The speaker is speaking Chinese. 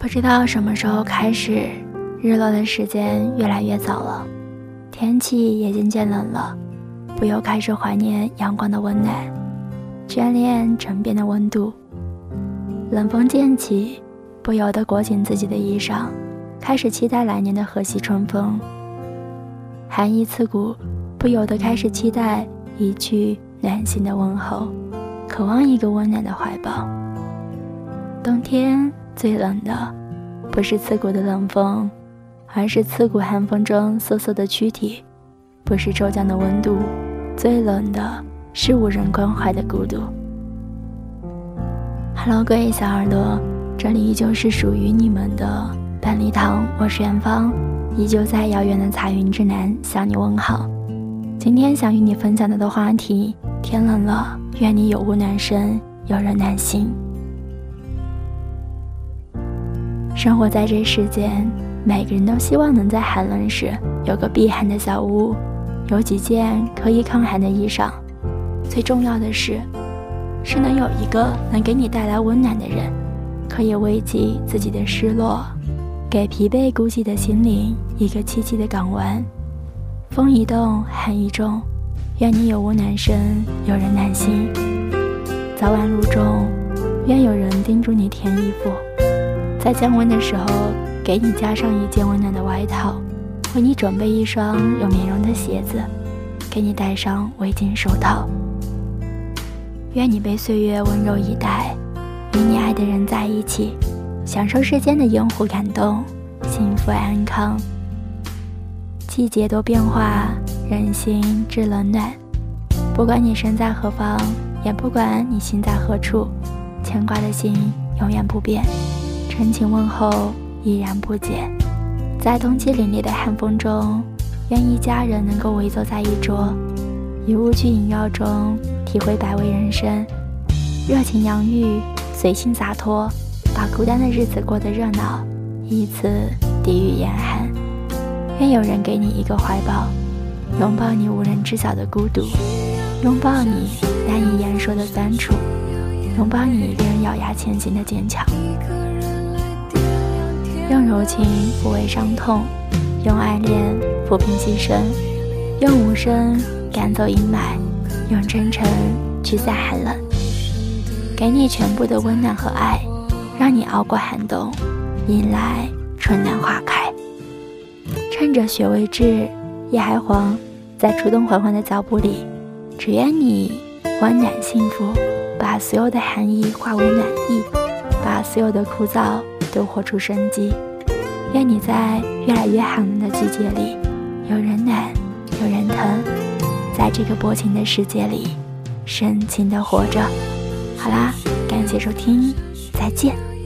不知道什么时候开始，日落的时间越来越早了，天气也渐渐冷了，不由开始怀念阳光的温暖，眷恋枕边的温度。冷风渐起，不由得裹紧自己的衣裳，开始期待来年的和煦春风。寒意刺骨，不由得开始期待一句暖心的问候，渴望一个温暖的怀抱。冬天。最冷的，不是刺骨的冷风，而是刺骨寒风中瑟瑟的躯体；不是骤降的温度，最冷的是无人关怀的孤独。Hello，各位小耳朵，这里依旧是属于你们的半粒糖，我是元芳，依旧在遥远的彩云之南向你问好。今天想与你分享到的话题：天冷了，愿你有屋暖身，有人暖心。生活在这世间，每个人都希望能在寒冷时有个避寒的小屋，有几件可以抗寒的衣裳。最重要的是，是能有一个能给你带来温暖的人，可以慰藉自己的失落，给疲惫孤寂的心灵一个栖息的港湾。风一动，寒一重，愿你有屋暖身，有人暖心。早晚露重，愿有人叮嘱你添衣服。在降温的时候，给你加上一件温暖的外套，为你准备一双有棉绒的鞋子，给你戴上围巾手套。愿你被岁月温柔以待，与你爱的人在一起，享受世间的烟火感动，幸福安康。季节多变化，人心知冷暖。不管你身在何方，也不管你心在何处，牵挂的心永远不变。深情问候依然不减，在冬季凛冽的寒风中，愿一家人能够围坐在一桌，以物具饮料中体会百味人生，热情洋溢，随性洒脱，把孤单的日子过得热闹，以此抵御严寒。愿有人给你一个怀抱，拥抱你无人知晓的孤独，拥抱你难以言说的酸楚，拥抱你一个人咬牙前行的坚强。用柔情抚慰伤痛，用爱恋抚平心声，用无声赶走阴霾，用真诚驱散寒冷，给你全部的温暖和爱，让你熬过寒冬，迎来春暖花开。趁着雪未至，夜还黄，在初冬缓缓的脚步里，只愿你温暖幸福，把所有的寒意化为暖意，把所有的枯燥。都活出生机。愿你在越来越寒冷的季节里，有人暖，有人疼，在这个薄情的世界里，深情的活着。好啦，感谢收听，再见。